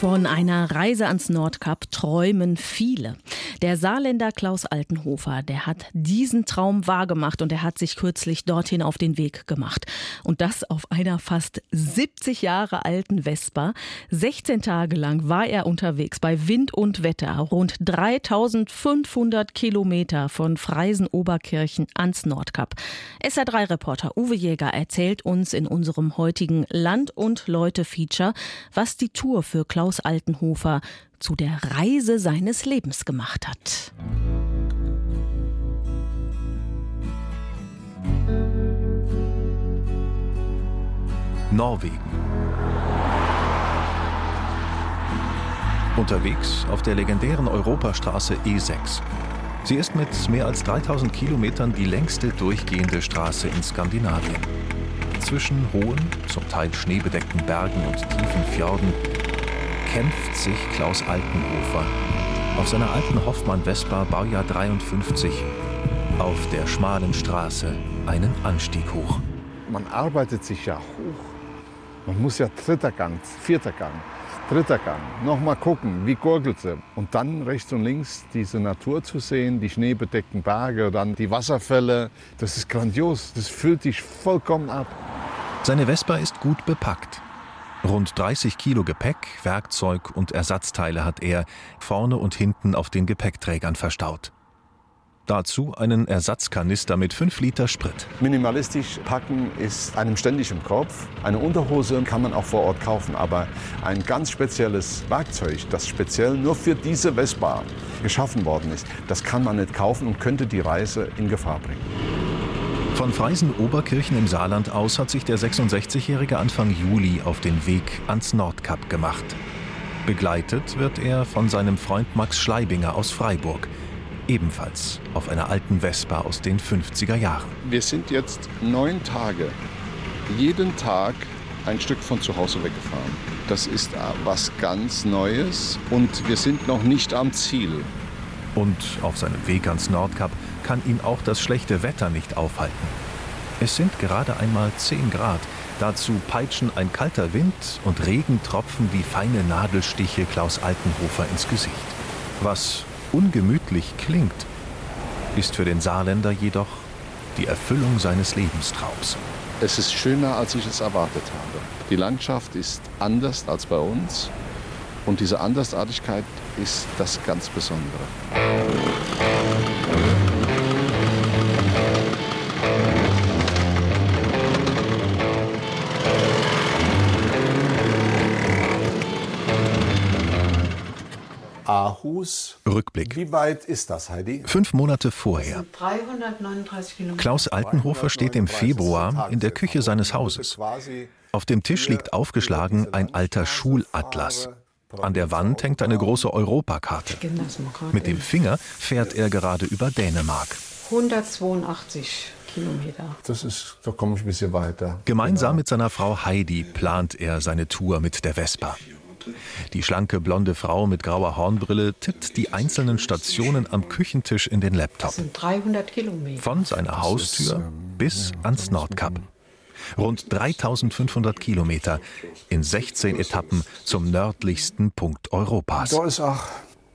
Von einer Reise ans Nordkap träumen viele. Der Saarländer Klaus Altenhofer, der hat diesen Traum wahrgemacht und er hat sich kürzlich dorthin auf den Weg gemacht. Und das auf einer fast 70 Jahre alten Vespa. 16 Tage lang war er unterwegs bei Wind und Wetter. Rund 3500 Kilometer von Freisen-Oberkirchen ans Nordkap. SR3-Reporter Uwe Jäger erzählt uns in unserem heutigen Land- und Leute-Feature, was die Tour für Klaus Altenhofer zu der Reise seines Lebens gemacht hat. Norwegen. Unterwegs auf der legendären Europastraße E6. Sie ist mit mehr als 3000 Kilometern die längste durchgehende Straße in Skandinavien. Zwischen hohen, zum Teil schneebedeckten Bergen und tiefen Fjorden kämpft sich Klaus Altenhofer auf seiner alten Hoffmann Vespa Baujahr 53 auf der schmalen Straße einen Anstieg hoch. Man arbeitet sich ja hoch. Man muss ja dritter Gang, vierter Gang, dritter Gang. Nochmal gucken, wie gurgelt sie. Und dann rechts und links diese Natur zu sehen, die schneebedeckten Berge, dann die Wasserfälle. Das ist grandios. Das füllt dich vollkommen ab. Seine Vespa ist gut bepackt. Rund 30 Kilo Gepäck, Werkzeug und Ersatzteile hat er vorne und hinten auf den Gepäckträgern verstaut. Dazu einen Ersatzkanister mit 5 Liter Sprit. Minimalistisch packen ist einem ständig im Kopf. Eine Unterhose kann man auch vor Ort kaufen, aber ein ganz spezielles Werkzeug, das speziell nur für diese Vespa geschaffen worden ist, das kann man nicht kaufen und könnte die Reise in Gefahr bringen. Von Freisen-Oberkirchen im Saarland aus hat sich der 66-Jährige Anfang Juli auf den Weg ans Nordkap gemacht. Begleitet wird er von seinem Freund Max Schleibinger aus Freiburg, ebenfalls auf einer alten Vespa aus den 50er Jahren. Wir sind jetzt neun Tage, jeden Tag ein Stück von zu Hause weggefahren. Das ist was ganz Neues und wir sind noch nicht am Ziel. Und auf seinem Weg ans Nordkap kann ihn auch das schlechte Wetter nicht aufhalten. Es sind gerade einmal 10 Grad. Dazu peitschen ein kalter Wind und Regentropfen wie feine Nadelstiche Klaus Altenhofer ins Gesicht. Was ungemütlich klingt, ist für den Saarländer jedoch die Erfüllung seines Lebenstraums. Es ist schöner, als ich es erwartet habe. Die Landschaft ist anders als bei uns und diese Andersartigkeit ist das ganz Besondere. Aarhus. Rückblick. Wie weit ist das, Heidi? Fünf Monate vorher. 339 Kilometer. Klaus Altenhofer steht im Februar in der Küche seines Hauses. Auf dem Tisch liegt aufgeschlagen ein alter Schulatlas. An der Wand hängt eine große Europakarte. Mit dem Finger fährt er gerade über Dänemark. 182 Kilometer. Das ist, da komme ich ein bisschen weiter. Gemeinsam mit seiner Frau Heidi plant er seine Tour mit der Vespa. Die schlanke blonde Frau mit grauer Hornbrille tippt die einzelnen Stationen am Küchentisch in den Laptop. Das sind 300 Kilometer. Von seiner Haustür bis ans Nordkap. Rund 3500 Kilometer in 16 Etappen zum nördlichsten Punkt Europas. Da ist auch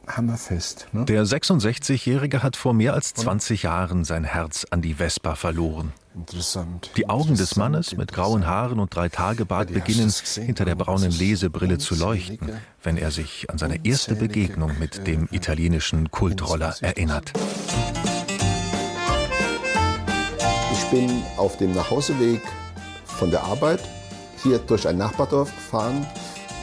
hammerfest. Ne? Der 66-Jährige hat vor mehr als 20 Jahren sein Herz an die Vespa verloren. Interessant. Die Augen des Mannes mit grauen Haaren und drei Tagebart beginnen hinter der braunen Lesebrille zu leuchten, wenn er sich an seine erste Begegnung mit dem italienischen Kultroller erinnert. Ich bin auf dem Nachhauseweg von der Arbeit hier durch ein Nachbardorf gefahren.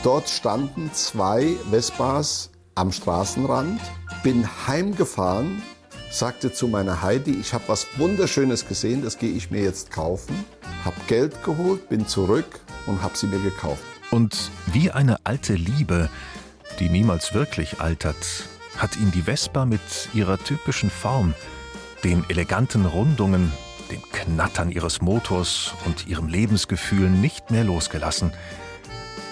Dort standen zwei Vespas am Straßenrand. Bin heimgefahren, sagte zu meiner Heidi, ich habe was Wunderschönes gesehen, das gehe ich mir jetzt kaufen. Hab Geld geholt, bin zurück und habe sie mir gekauft. Und wie eine alte Liebe, die niemals wirklich altert, hat ihn die Vespa mit ihrer typischen Form, den eleganten Rundungen, dem Knattern ihres Motors und ihrem Lebensgefühl nicht mehr losgelassen.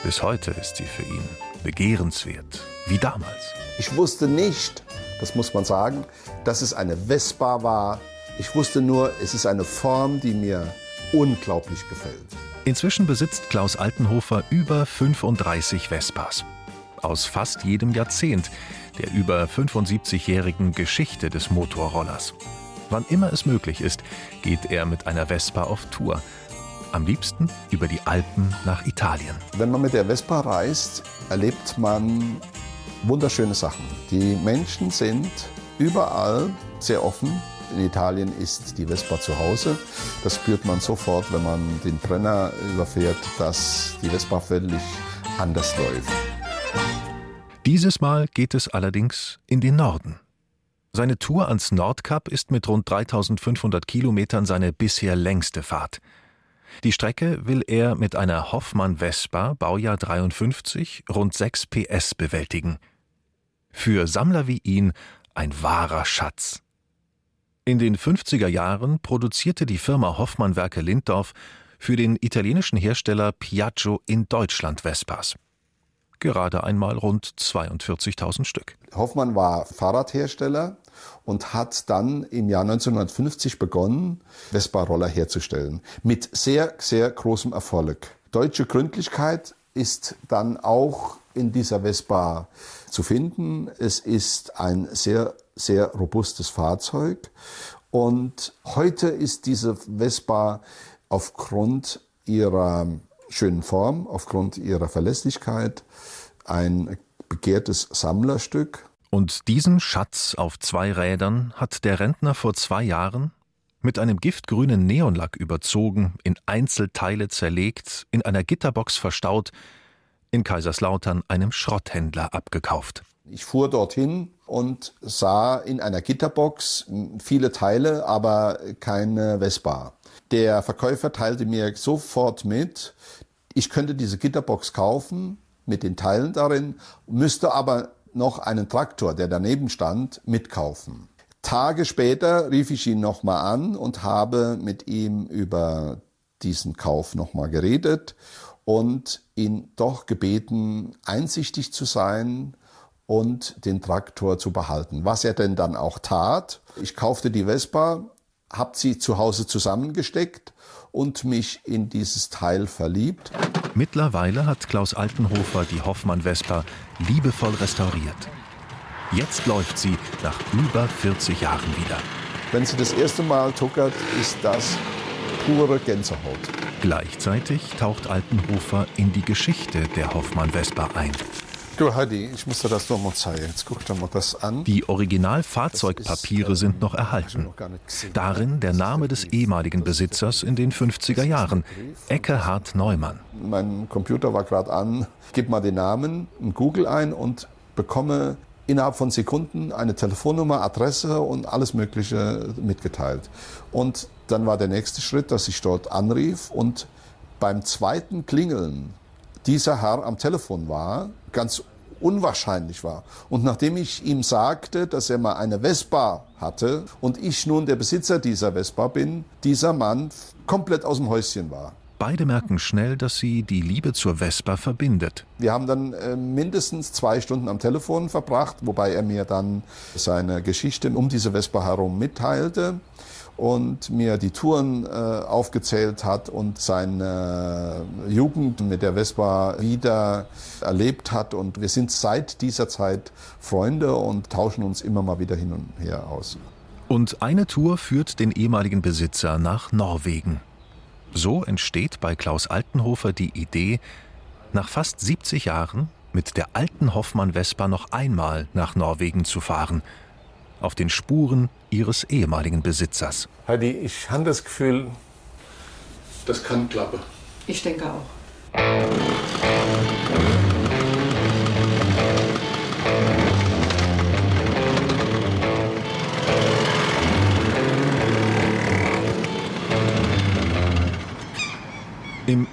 Bis heute ist sie für ihn begehrenswert, wie damals. Ich wusste nicht, das muss man sagen, dass es eine Vespa war. Ich wusste nur, es ist eine Form, die mir unglaublich gefällt. Inzwischen besitzt Klaus Altenhofer über 35 Vespas. Aus fast jedem Jahrzehnt der über 75-jährigen Geschichte des Motorrollers. Wann immer es möglich ist, geht er mit einer Vespa auf Tour. Am liebsten über die Alpen nach Italien. Wenn man mit der Vespa reist, erlebt man wunderschöne Sachen. Die Menschen sind überall sehr offen. In Italien ist die Vespa zu Hause. Das spürt man sofort, wenn man den Brenner überfährt, dass die Vespa völlig anders läuft. Dieses Mal geht es allerdings in den Norden. Seine Tour ans Nordkap ist mit rund 3500 Kilometern seine bisher längste Fahrt. Die Strecke will er mit einer Hoffmann Vespa Baujahr 53 rund 6 PS bewältigen. Für Sammler wie ihn ein wahrer Schatz. In den 50er Jahren produzierte die Firma Hoffmann Werke Linddorf für den italienischen Hersteller Piaggio in Deutschland Vespas. Gerade einmal rund 42.000 Stück. Hoffmann war Fahrradhersteller und hat dann im Jahr 1950 begonnen, Vespa-Roller herzustellen. Mit sehr, sehr großem Erfolg. Deutsche Gründlichkeit ist dann auch in dieser Vespa zu finden. Es ist ein sehr, sehr robustes Fahrzeug. Und heute ist diese Vespa aufgrund ihrer schönen Form, aufgrund ihrer Verlässlichkeit ein begehrtes Sammlerstück. Und diesen Schatz auf zwei Rädern hat der Rentner vor zwei Jahren mit einem giftgrünen Neonlack überzogen, in Einzelteile zerlegt, in einer Gitterbox verstaut, in Kaiserslautern einem Schrotthändler abgekauft. Ich fuhr dorthin und sah in einer Gitterbox viele Teile, aber keine Vespa. Der Verkäufer teilte mir sofort mit, ich könnte diese Gitterbox kaufen mit den Teilen darin, müsste aber noch einen Traktor, der daneben stand, mitkaufen. Tage später rief ich ihn nochmal an und habe mit ihm über diesen Kauf nochmal geredet und ihn doch gebeten, einsichtig zu sein und den Traktor zu behalten. Was er denn dann auch tat. Ich kaufte die Vespa, habe sie zu Hause zusammengesteckt und mich in dieses Teil verliebt. Mittlerweile hat Klaus Altenhofer die Hoffmann Vespa liebevoll restauriert. Jetzt läuft sie nach über 40 Jahren wieder. Wenn sie das erste Mal tuckert, ist das pure Gänsehaut. Gleichzeitig taucht Altenhofer in die Geschichte der Hoffmann Vespa ein. Du Heidi, ich muss dir das noch mal zeigen. Jetzt guck dir mal das an. Die Originalfahrzeugpapiere sind noch erhalten. Darin der Name des ehemaligen Besitzers in den 50er Jahren, Eckehard Neumann. Mein Computer war gerade an. Gib mal den Namen in Google ein und bekomme innerhalb von Sekunden eine Telefonnummer, Adresse und alles Mögliche mitgeteilt. Und dann war der nächste Schritt, dass ich dort anrief und beim zweiten Klingeln dieser Herr am Telefon war, ganz unwahrscheinlich war. Und nachdem ich ihm sagte, dass er mal eine Vespa hatte und ich nun der Besitzer dieser Vespa bin, dieser Mann komplett aus dem Häuschen war. Beide merken schnell, dass sie die Liebe zur Vespa verbindet. Wir haben dann äh, mindestens zwei Stunden am Telefon verbracht, wobei er mir dann seine Geschichte um diese Vespa herum mitteilte und mir die Touren äh, aufgezählt hat und seine Jugend mit der Vespa wieder erlebt hat. Und wir sind seit dieser Zeit Freunde und tauschen uns immer mal wieder hin und her aus. Und eine Tour führt den ehemaligen Besitzer nach Norwegen. So entsteht bei Klaus Altenhofer die Idee, nach fast 70 Jahren mit der alten Hoffmann Vespa noch einmal nach Norwegen zu fahren – auf den Spuren ihres ehemaligen Besitzers. Heidi, ich habe das Gefühl, das kann klappen. Ich denke auch.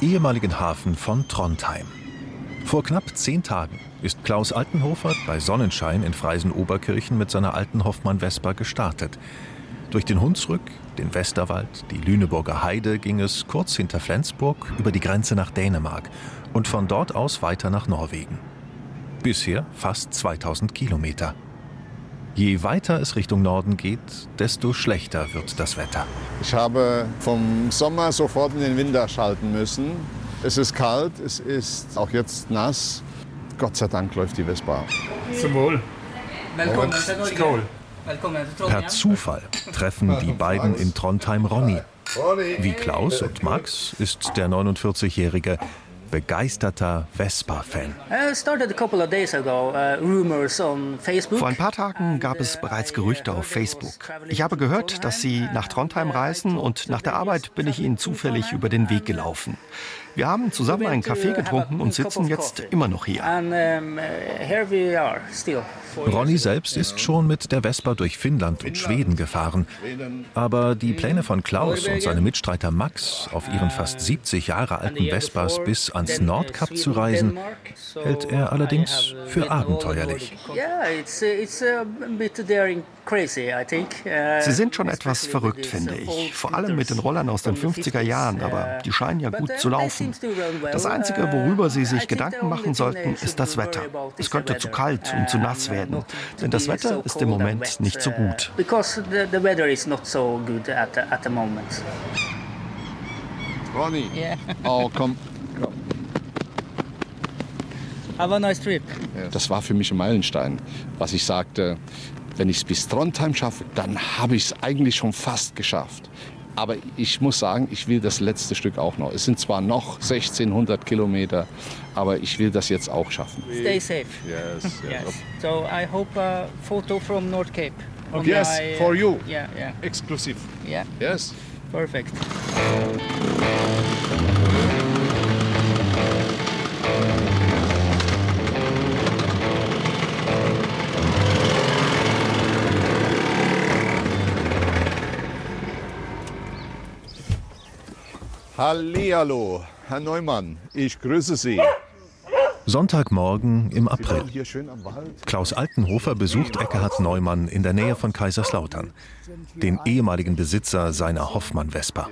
Ehemaligen Hafen von Trondheim. Vor knapp zehn Tagen ist Klaus Altenhofer bei Sonnenschein in Freisen-Oberkirchen mit seiner alten Hoffmann-Vespa gestartet. Durch den Hunsrück, den Westerwald, die Lüneburger Heide ging es kurz hinter Flensburg über die Grenze nach Dänemark und von dort aus weiter nach Norwegen. Bisher fast 2000 Kilometer. Je weiter es Richtung Norden geht, desto schlechter wird das Wetter. Ich habe vom Sommer sofort in den Winter schalten müssen. Es ist kalt, es ist auch jetzt nass. Gott sei Dank läuft die Vespa. Zum Wohl. Til Per Trondheim. Zufall treffen die beiden in Trondheim Ronny. Wie Klaus und Max ist der 49-Jährige begeisterter Vespa-Fan. On Facebook. Vor ein paar Tagen gab es bereits Gerüchte auf Facebook. Ich habe gehört, dass Sie nach Trondheim reisen und nach der Arbeit bin ich Ihnen zufällig über den Weg gelaufen. Wir haben zusammen einen Kaffee getrunken und sitzen jetzt immer noch hier. And uh. Ronny selbst ist schon mit der Vespa durch Finnland und Schweden gefahren. Aber die Pläne von Klaus und seinem Mitstreiter Max, auf ihren fast 70 Jahre alten Vespas bis ans Nordkap zu reisen, hält er allerdings für abenteuerlich. Uh, think. Uh, Sie sind schon etwas verrückt, finde uh, ich. Vor allem mit den Rollern aus den from the 50er Jahren, 50s, aber uh, die scheinen ja gut uh, zu laufen. Das Einzige, Uh, worüber Sie sich Gedanken machen sollten, ist das Wetter. Es könnte zu kalt und zu Uh, nass werden, denn das Wetter so ist im Moment nicht so uh, gut. The, the weather is not so good at the, at the moment. Ronny, Yeah. oh komm. Have a nice trip. Das war für mich ein Meilenstein, was ich sagte, wenn ich es bis Trondheim schaffe, dann habe ich es eigentlich schon fast geschafft. Aber ich muss sagen, ich will das letzte Stück auch noch. Es sind zwar noch 1600 Kilometer, aber ich will das jetzt auch schaffen. Stay safe. Yes, Yes. So I hope a photo from North Cape. on Yes, my, uh, for you. Yeah, yeah, Exklusiv. yeah. Yes. Perfect. Hallihallo, Herr Neumann, ich grüße Sie. Sonntagmorgen im April. Klaus Altenhofer besucht Eckhard Neumann in der Nähe von Kaiserslautern, den ehemaligen Besitzer seiner Hoffmann-Vespa.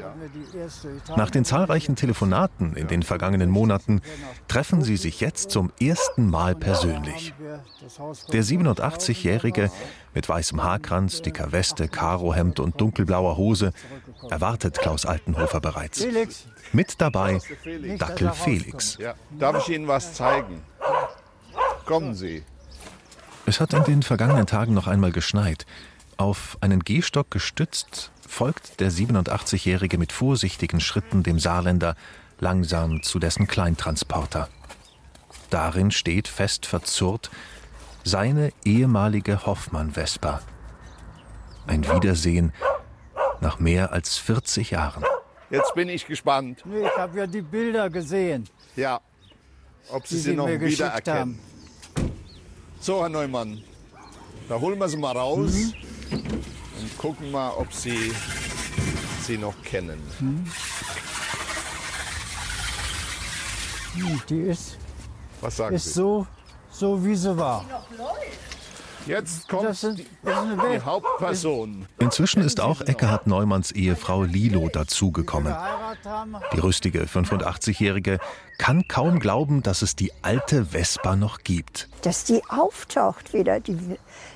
Nach den zahlreichen Telefonaten in den vergangenen Monaten treffen sie sich jetzt zum ersten Mal persönlich. Der 87-Jährige mit weißem Haarkranz, dicker Weste, Karohemd und dunkelblauer Hose erwartet Klaus Altenhofer bereits. Mit dabei Dackel Felix. Ja. Darf ich Ihnen was zeigen? Kommen Sie. Es hat in den vergangenen Tagen noch einmal geschneit. Auf einen Gehstock gestützt, folgt der 87-Jährige mit vorsichtigen Schritten dem Saarländer langsam zu dessen Kleintransporter. Darin steht fest verzurrt seine ehemalige Hoffmann-Vespa. Ein Wiedersehen nach mehr als 40 Jahren. Jetzt bin ich gespannt. Nee, ich habe ja die Bilder gesehen, Ja. Ob Sie sie Sie noch wiedererkennen. haben. So, Herr Neumann, da holen wir sie mal raus Mhm. und gucken mal, ob Sie sie noch kennen. Hm, Die ist, Was sagen ist Sie? so, so, wie sie war. Jetzt kommt Das ist, die, die. Hauptperson. Inzwischen ist auch Eckhard Neumanns Ehefrau Lilo dazugekommen. Die rüstige 85-Jährige kann kaum glauben, dass es die alte Vespa noch gibt. dass die auftaucht wieder, die,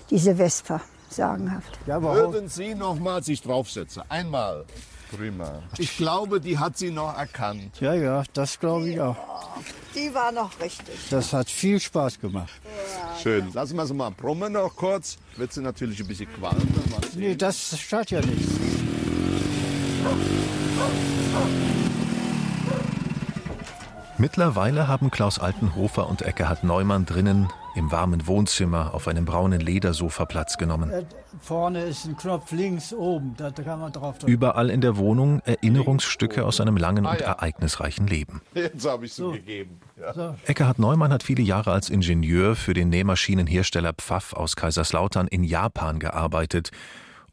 diese Vespa, sagenhaft. Würden Sie noch mal sich draufsetzen? Einmal. Prima. Ich glaube, die hat sie noch erkannt. ja, ja, das glaube ich auch. Die war noch richtig. Das hat viel Spaß gemacht. Schön. Lassen wir sie mal brummen noch kurz. Wird sie natürlich ein bisschen qualmen. Nee, das schadet ja nichts. Mittlerweile haben Klaus Altenhofer und Eckhard Neumann drinnen im warmen Wohnzimmer auf einem braunen Ledersofa Platz genommen. Vorne ist ein Knopf links oben, da kann man drauf drücken. Überall in der Wohnung Erinnerungsstücke aus seinem langen und ereignisreichen Leben. Jetzt habe ich sie gegeben. Ja. Eckhard Neumann hat viele Jahre als Ingenieur für den Nähmaschinenhersteller Pfaff aus Kaiserslautern in Japan gearbeitet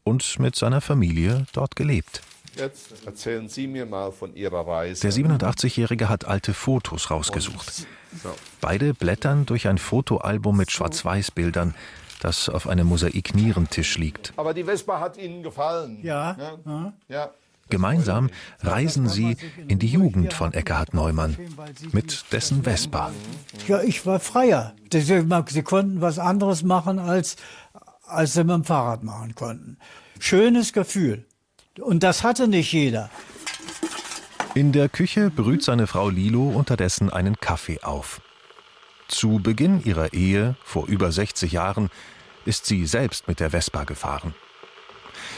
und mit seiner Familie dort gelebt. Jetzt erzählen Sie mir mal von Ihrer Reise. Der 87-Jährige hat alte Fotos rausgesucht. Beide blättern durch ein Fotoalbum mit Schwarz-Weiß-Bildern, das auf einem Mosaik-Nierentisch liegt. Aber die Vespa hat Ihnen gefallen. Ja. Ja. ja. Gemeinsam reisen sie in die Jugend von Eckhard Neumann mit dessen Vespa. Ja, ich war freier. Sie konnten was anderes machen als als sie mit dem Fahrrad machen konnten. Schönes Gefühl. Und das hatte nicht jeder. In der Küche brüht seine Frau Lilo unterdessen einen Kaffee auf. Zu Beginn ihrer Ehe, vor über 60 Jahren, ist sie selbst mit der Vespa gefahren.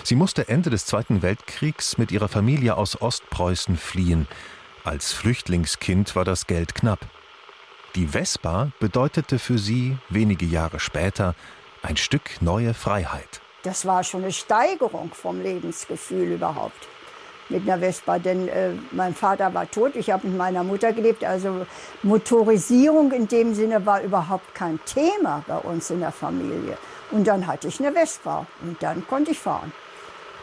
Sie musste Ende des Zweiten Weltkriegs mit ihrer Familie aus Ostpreußen fliehen. Als Flüchtlingskind war das Geld knapp. Die Vespa bedeutete für sie wenige Jahre später ein Stück neue Freiheit. Das war schon eine Steigerung vom Lebensgefühl überhaupt mit einer Vespa, denn äh, mein Vater war tot, ich habe mit meiner Mutter gelebt, also Motorisierung in dem Sinne war überhaupt kein Thema bei uns in der Familie. Und dann hatte ich eine Vespa und dann konnte ich fahren.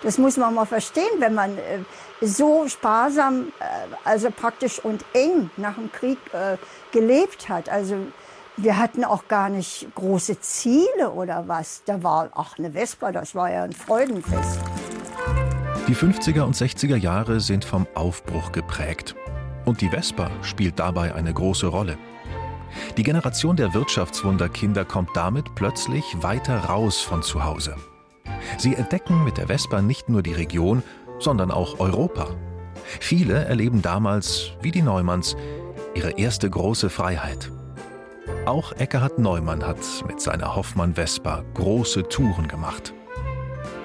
Das muss man mal verstehen, wenn man äh, so sparsam, äh, also praktisch und eng nach dem Krieg äh, gelebt hat. Also wir hatten auch gar nicht große Ziele oder was. Da war auch eine Vespa, das war ja ein Freudenfest. Die 50er und 60er Jahre sind vom Aufbruch geprägt. Und die Vespa spielt dabei eine große Rolle. Die Generation der Wirtschaftswunderkinder kommt damit plötzlich weiter raus von zu Hause. Sie entdecken mit der Vespa nicht nur die Region, sondern auch Europa. Viele erleben damals, wie die Neumanns, ihre erste große Freiheit. Auch Eckhard Neumann hat mit seiner Hoffmann Vespa große Touren gemacht.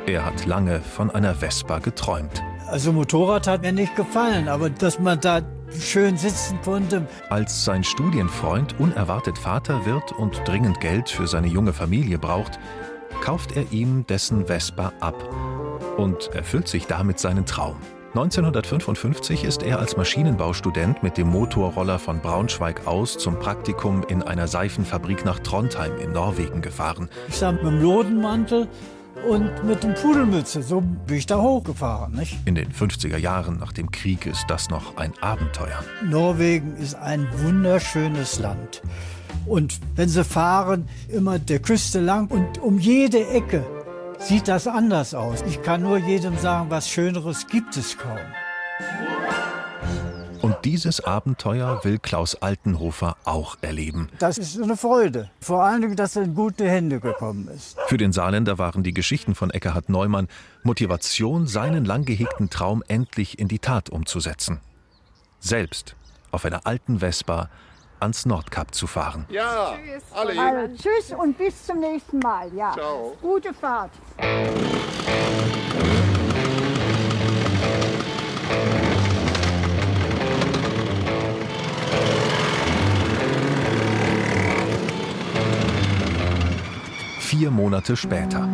Er hat lange von einer Vespa geträumt. Also Motorrad hat mir nicht gefallen, aber dass man da schön sitzen konnte. Als sein Studienfreund unerwartet Vater wird und dringend Geld für seine junge Familie braucht, kauft er ihm dessen Vespa ab und erfüllt sich damit seinen Traum. 1955 ist er als Maschinenbaustudent mit dem Motorroller von Braunschweig aus zum Praktikum in einer Seifenfabrik nach Trondheim in Norwegen gefahren. Ich stand mit dem Lodenmantel und mit dem Pudelmütze. So bin ich da hochgefahren. Nicht? In den 50er Jahren nach dem Krieg ist das noch ein Abenteuer. Norwegen ist ein wunderschönes Land. Und wenn sie fahren, immer der Küste lang und um jede Ecke sieht das anders aus. Ich kann nur jedem sagen, was Schöneres gibt es kaum. Und dieses Abenteuer will Klaus Altenhofer auch erleben. Das ist eine Freude. Vor allen Dingen, dass er in gute Hände gekommen ist. Für den Saarländer waren die Geschichten von Eckhard Neumann Motivation, seinen lang gehegten Traum endlich in die Tat umzusetzen. Selbst auf einer alten Vespa ans Nordkap zu fahren. Ja, tschüss. alle. Also, tschüss und bis zum nächsten Mal. Ja. Ciao. Gute Fahrt. Vier Monate später.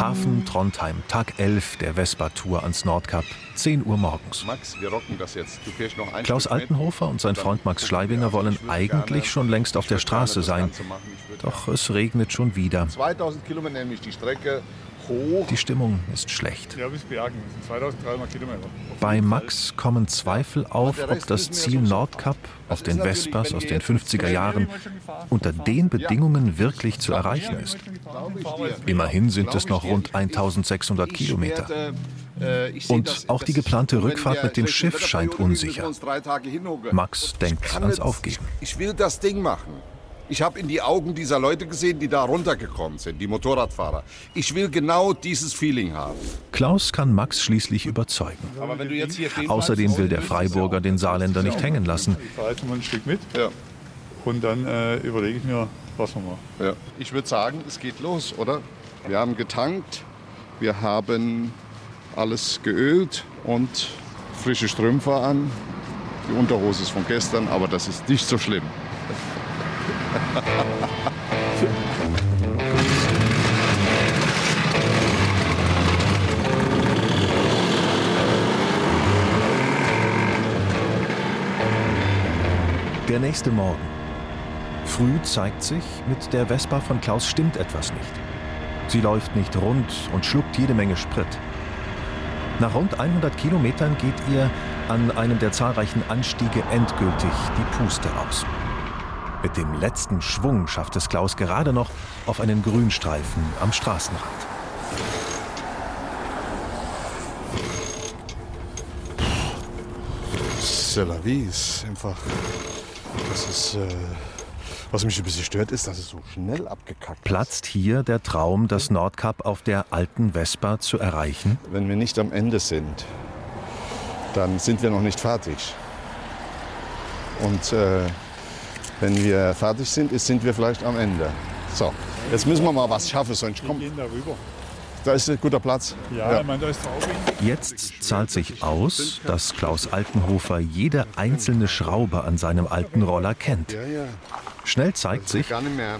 Hafen Trondheim, Tag 11 der Vespa-Tour ans Nordkap, 10 Uhr morgens. Max, wir rocken das jetzt. Du fährst noch ein Klaus Altenhofer und sein Freund Max Schleibinger wollen eigentlich schon längst auf der Straße sein. Doch es regnet schon wieder. 2000 Kilometer nämlich die Strecke hoch. Die Stimmung ist schlecht. Ja, bis Bergen. 2300 Kilometer. Bei Max kommen Zweifel auf, ob das Ziel Nordkap auf den Vespas aus den 50er Jahren unter den Bedingungen wirklich zu erreichen ist. Immerhin sind es noch rund 1600 Kilometer. Und auch die geplante Rückfahrt mit dem Schiff scheint unsicher. Max denkt ans Aufgeben. Ich will das Ding machen. Ich habe in die Augen dieser Leute gesehen, die da runtergekommen sind, die Motorradfahrer. Ich will genau dieses Feeling haben. Klaus kann Max schließlich überzeugen. Außerdem will der Freiburger den Saarländer nicht hängen lassen. Jetzt mal ein Stück mit. Ja. Und dann äh, überlege ich mir, was wir machen. Ja. Ich würde sagen, es geht los, oder? Wir haben getankt, wir haben alles geölt und frische Strümpfe an. Die Unterhose ist von gestern, aber das ist nicht so schlimm. Der nächste Morgen. Früh zeigt sich, mit der Vespa von Klaus stimmt etwas nicht. Sie läuft nicht rund und schluckt jede Menge Sprit. Nach rund 100 Kilometern geht ihr an einem der zahlreichen Anstiege endgültig die Puste aus. Mit dem letzten Schwung schafft es Klaus gerade noch auf einen Grünstreifen am Straßenrand. C'est la vie, ist einfach. Das ist. Äh, Was mich ein bisschen stört, ist, dass es so schnell abgekackt Platzt hier der Traum, das Nordkap auf der alten Vespa zu erreichen? Wenn wir nicht am Ende sind, dann sind wir noch nicht fertig. Und äh, wenn wir fertig sind, ist, sind wir vielleicht am Ende. So, jetzt müssen wir mal was schaffen, sonst kommt. gehen darüber. Da ist ein guter Platz. Ja, ich meine, da ist drauf. Jetzt zahlt sich aus, dass Klaus Altenhofer jede einzelne Schraube an seinem alten Roller kennt. Ja, ja. Schnell zeigt sich,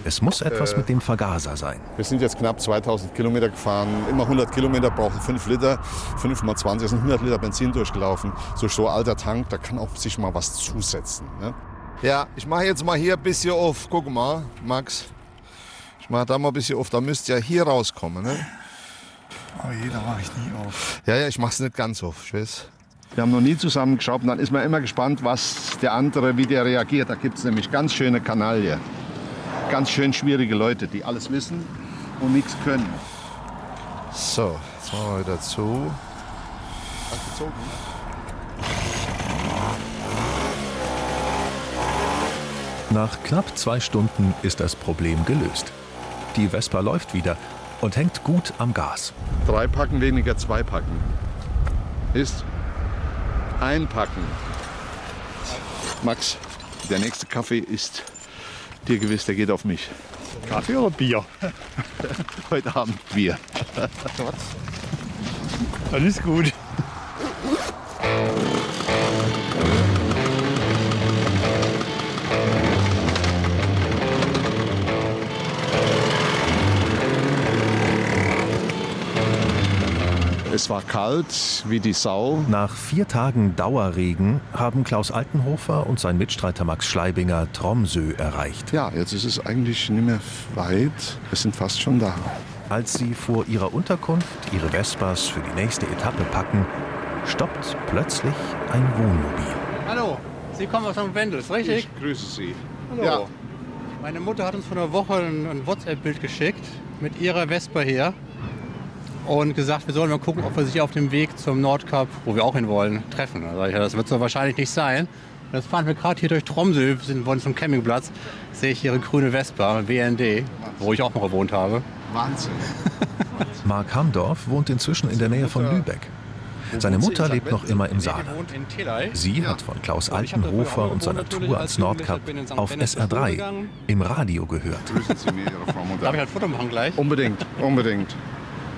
es muss etwas Äh, mit dem Vergaser sein. Wir sind jetzt knapp 2000 Kilometer gefahren. Immer 100 Kilometer brauchen 5 Liter. 5 mal 20 sind 100 Liter Benzin durchgelaufen. So so ein alter Tank, da kann auch sich mal was zusetzen. Ne? Ja, ich mache jetzt mal hier ein bisschen auf. Guck mal, Max. Ich mache da mal ein bisschen auf. Da müsst ihr hier rauskommen. Ne? Oh je, da mache ich nie auf. Ja, ja, ich mache es nicht ganz auf. Ich weiß. Wir haben noch nie zusammengeschaut und dann ist man immer gespannt, was der andere, wie der reagiert. Da gibt es nämlich ganz schöne Kanaille. Ganz schön schwierige Leute, die alles wissen und nichts können. So, jetzt machen wir wieder zu. Hast gezogen? Nach knapp zwei Stunden ist das Problem gelöst. Die Vespa läuft wieder und hängt gut am Gas. Drei Packen weniger zwei Packen. Ist einpacken. Max, der nächste Kaffee ist dir gewiss, der geht auf mich. Kaffee oder Bier? Heute Abend Bier. Ist gut. Es war kalt wie die Sau. Nach vier Tagen Dauerregen haben Klaus Altenhofer und sein Mitstreiter Max Schleibinger Tromsø erreicht. Ja, jetzt ist es eigentlich nicht mehr weit. Wir sind fast schon da. Als sie vor ihrer Unterkunft ihre Vespas für die nächste Etappe packen, stoppt plötzlich ein Wohnmobil. Hallo, Sie kommen aus St. Wendels, richtig? Ich grüße Sie. Hallo. Ja. Meine Mutter hat uns vor einer Woche ein, ein WhatsApp-Bild geschickt mit ihrer Vespa hier und gesagt, wir sollen mal gucken, ob wir sich auf dem Weg zum Nordkap, wo wir auch hin wollen, treffen. Da ich, das wird so wahrscheinlich nicht sein. Und jetzt fahren wir gerade hier durch Tromsø, wir sind wollen zum Campingplatz, sehe ich ihre grüne Vespa, WND, wo ich auch mal gewohnt habe. Wahnsinn. Mark Hamdorf wohnt inzwischen in der Nähe von Lübeck. Seine Mutter lebt noch immer im Saarland. Sie hat von Klaus Altenhofer und seiner Tour ans Nordkap auf SR3 im Radio gehört. Darf ich ein Foto machen gleich? Unbedingt, unbedingt.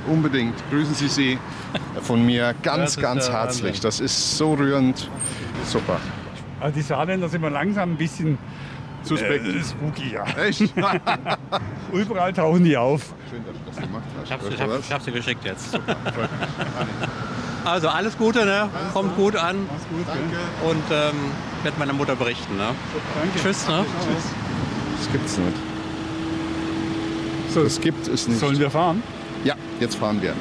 Unbedingt. Grüßen Sie sie von mir ganz, ganz herzlich. Wahnsinn. Das ist so rührend. Super. Also die Saarländer sind wir langsam ein bisschen Suspekt. Äh, spooky, ja. Echt? Überall tauchen die auf. Schön, dass du das gemacht hast. Ich hab's, ich, du hab, ich hab sie geschickt jetzt. Also alles Gute, ne? kommt gut an. Und ähm, werde meiner Mutter berichten. Ne? Tschüss. Ne? Das gibt's nicht. So, das gibt es nicht. Sollen wir fahren? Ja, jetzt fahren wir.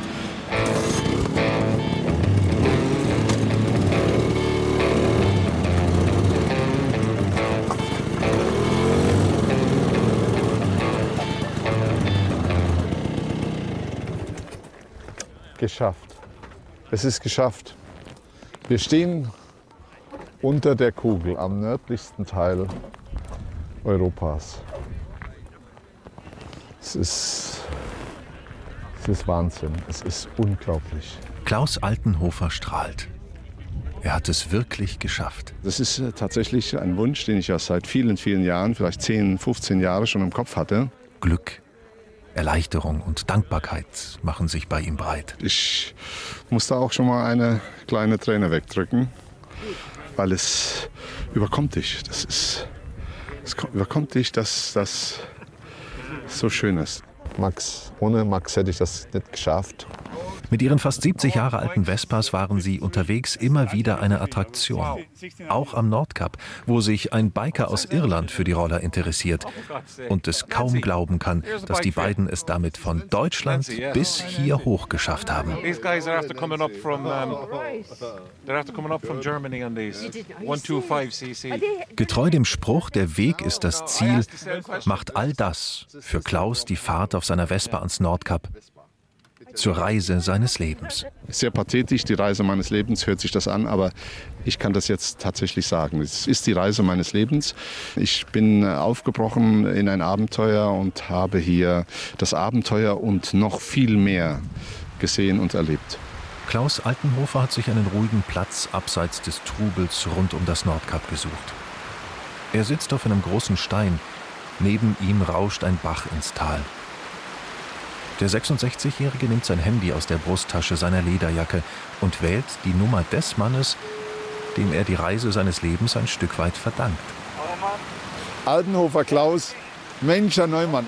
Geschafft. Es ist geschafft. Wir stehen unter der Kugel am nördlichsten Teil Europas. Es ist, es ist Wahnsinn. Es ist unglaublich. Klaus Altenhofer strahlt. Er hat es wirklich geschafft. Das ist äh, tatsächlich ein Wunsch, den ich ja seit vielen, vielen Jahren, vielleicht 10, 15 Jahre schon im Kopf hatte. Glück, Erleichterung und Dankbarkeit machen sich bei ihm breit. Ich musste auch schon mal eine kleine Träne wegdrücken, weil es überkommt dich. Das ist, es ko- überkommt dich, dass das so schön ist. Max, ohne Max hätte ich das nicht geschafft. Mit ihren fast 70 Jahre alten Vespas waren sie unterwegs immer wieder eine Attraktion. Auch am Nordkap, wo sich ein Biker aus Irland für die Roller interessiert und es kaum glauben kann, dass die beiden es damit von Deutschland bis hier hoch geschafft haben. These guys are after coming up from they're after coming up from Germany on these 125cc. Getreu dem Spruch, der Weg ist das Ziel, macht all das für Klaus die Fahrt auf seiner Vespa ans Nordkap zur Reise seines Lebens. Sehr pathetisch, die Reise meines Lebens hört sich das an, aber ich kann das jetzt tatsächlich sagen. Es ist die Reise meines Lebens. Ich bin aufgebrochen in ein Abenteuer und habe hier das Abenteuer und noch viel mehr gesehen und erlebt. Klaus Altenhofer hat sich einen ruhigen Platz abseits des Trubels rund um das Nordkap gesucht. Er sitzt auf einem großen Stein. Neben ihm rauscht ein Bach ins Tal. Der 66-Jährige nimmt sein Handy aus der Brusttasche seiner Lederjacke und wählt die Nummer des Mannes, dem er die Reise seines Lebens ein Stück weit verdankt. Altenhofer Klaus, Mensch, Herr Neumann,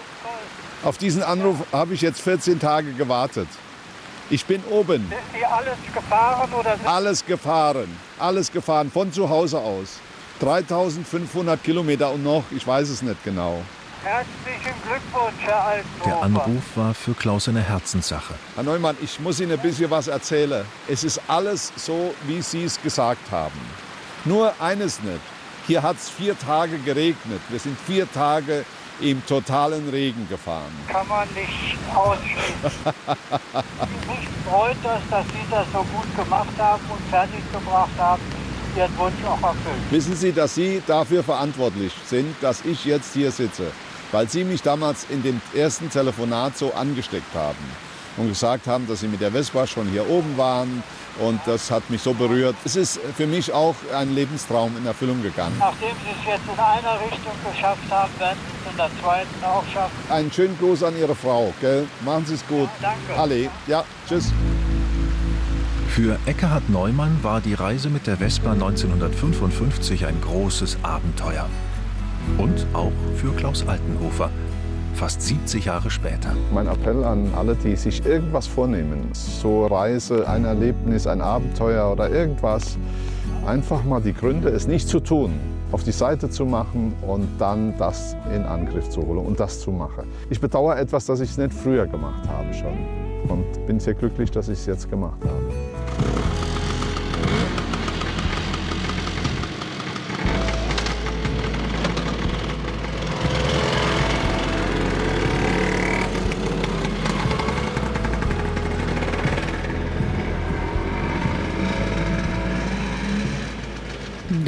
auf diesen Anruf habe ich jetzt 14 Tage gewartet. Ich bin oben. Sind Sie alles gefahren oder sind Alles gefahren, alles gefahren, von zu Hause aus. 3500 Kilometer und noch, ich weiß es nicht genau. Herzlichen Glückwunsch, Herr Altenhofer. Der Anruf war für Klaus eine Herzenssache. Herr Neumann, ich muss Ihnen ein bisschen was erzählen. Es ist alles so, wie Sie es gesagt haben. Nur eines nicht. Hier hat es vier Tage geregnet. Wir sind vier Tage im totalen Regen gefahren. Kann man nicht ausschließen. Mich freut das, dass Sie das so gut gemacht haben und fertiggebracht haben. Ihren Wunsch auch erfüllt. Wissen Sie, dass Sie dafür verantwortlich sind, dass ich jetzt hier sitze? Weil Sie mich damals in dem ersten Telefonat so angesteckt haben und gesagt haben, dass Sie mit der Vespa schon hier oben waren. Und das hat mich so berührt. Es ist für mich auch ein Lebenstraum in Erfüllung gegangen. Nachdem Sie es jetzt in einer Richtung geschafft haben, werden Sie es in der zweiten auch schaffen. Einen schönen Gruß an Ihre Frau. Gell? Machen Sie es gut. danke. Alle. Ja, tschüss. Für Eckhard Neumann war die Reise mit der Vespa 1955 ein großes Abenteuer. Und auch für Klaus Altenhofer, fast 70 Jahre später. Mein Appell an alle, die sich irgendwas vornehmen, so Reise, ein Erlebnis, ein Abenteuer oder irgendwas, einfach mal die Gründe, es nicht zu tun, auf die Seite zu machen und dann das in Angriff zu holen und das zu machen. Ich bedauere etwas, dass ich es nicht früher gemacht habe schon und bin sehr glücklich, dass ich es jetzt gemacht habe.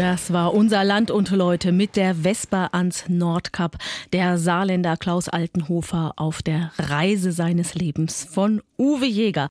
Das war unser Land und Leute mit der Vespa ans Nordkap. Der Saarländer Klaus Altenhofer auf der Reise seines Lebens von Uwe Jäger.